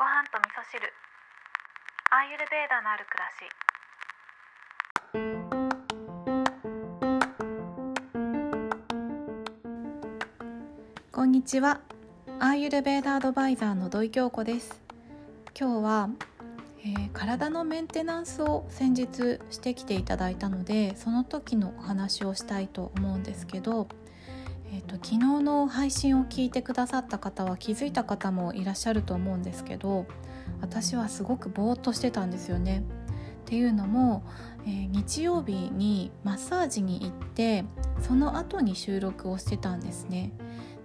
ご飯と味噌汁。アーユルベーダのある暮らし。こんにちは。アーユルベーダアドバイザーの土井京子です。今日は、えー、体のメンテナンスを先日してきていただいたのでその時のお話をしたいと思うんですけどえーと、昨日の配信を聞いてくださった方は気づいた方もいらっしゃると思うんですけど私はすごくぼーっとしてたんですよね。っていうのも、えー、日曜日にマッサージに行ってその後に収録をしてたんですね。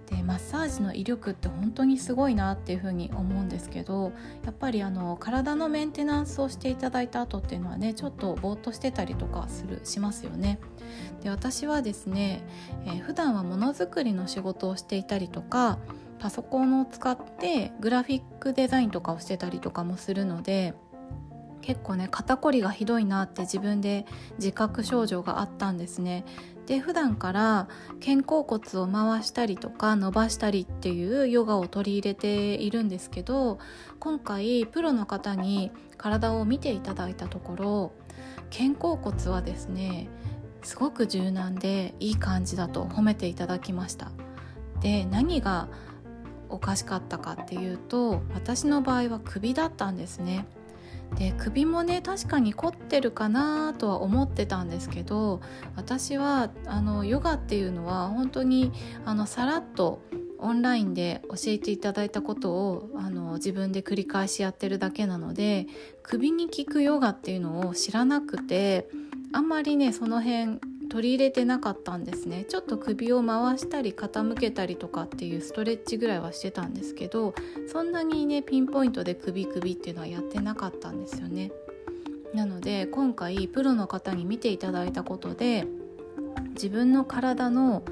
でマッサージの威力って本当にすごいなっていうふうに思うんですけどやっぱりあの体のメンテナンスをしていただいた後っていうのはねちょっとぼーっとしてたりとかするしますよね。で私はですね、えー、普段はものづくりの仕事をしていたりとかパソコンを使ってグラフィックデザインとかをしてたりとかもするので結構ね肩こりがひどいなって自分で自覚症状があったんですね。で普段から肩甲骨を回したりとか伸ばしたりっていうヨガを取り入れているんですけど今回プロの方に体を見ていただいたところ肩甲骨はですねすごく柔軟でいい感じだと褒めていただきました。で何がおかしかったかっていうと私の場合は首だったんですね。で首もね確かに凝ってるかなとは思ってたんですけど私はあのヨガっていうのは本当にあのさらっとオンラインで教えていただいたことをあの自分で繰り返しやってるだけなので首に効くヨガっていうのを知らなくてあんまりねその辺取り入れてなかったんですね。ちょっと首を回したり傾けたりとかっていうストレッチぐらいはしてたんですけどそんなにねピンポイントで首首っていうのはやってなかったんですよね。なので今回プロの方に見ていただいたことで自分の体の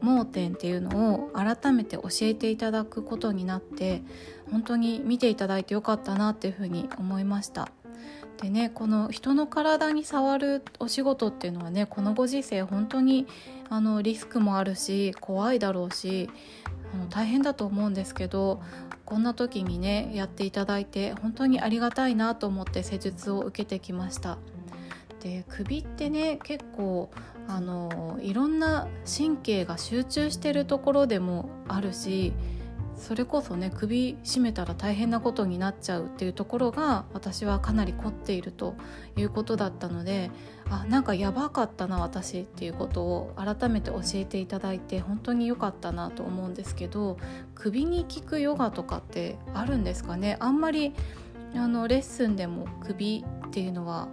盲点っていうのを改めて教えていただくことになって本当に見ていただいてよかったなっていうふうに思いました。でねこの人の体に触るお仕事っていうのはねこのご時世本当にあのリスクもあるし怖いだろうしあの大変だと思うんですけどこんな時にねやっていただいて本当にありがたいなと思って施術を受けてきました。で首ってね結構あのいろんな神経が集中してるところでもあるしそれこそね首絞めたら大変なことになっちゃうっていうところが私はかなり凝っているということだったのであなんかやばかったな私っていうことを改めて教えていただいて本当に良かったなと思うんですけど首に効くヨガとかってあるんですかね？あんまりあのレッスンでも首っていうのは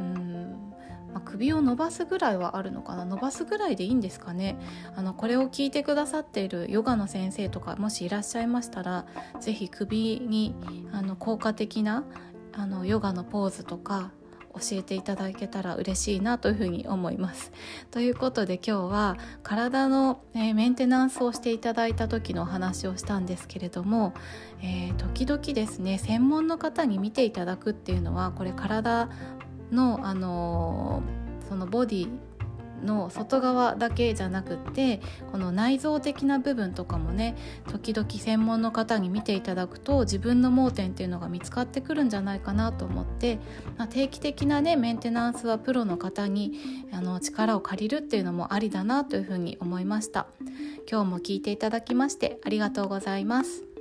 うんまあ、首を伸ばすぐらいはあるのかな？伸ばすぐらいでいいんですかね？あのこれを聞いてくださっているヨガの先生とかもしいらっしゃいましたら是非首にあの効果的なあのヨガのポーズとか教えていただけたら嬉しいなというふうに思います。ということで今日は体の、えー、メンテナンスをしていただいた時のお話をしたんですけれども、えー、時々ですね専門の方に見ていただくっていうのはこれ体の、あのそのボディの外側だけじゃなくってこの内臓的な部分とかもね時々専門の方に見ていただくと自分の盲点っていうのが見つかってくるんじゃないかなと思って、まあ、定期的なねメンテナンスはプロの方にあの力を借りるっていうのもありだなというふうに思いました。今日も聞いていただきましてありがとうございます。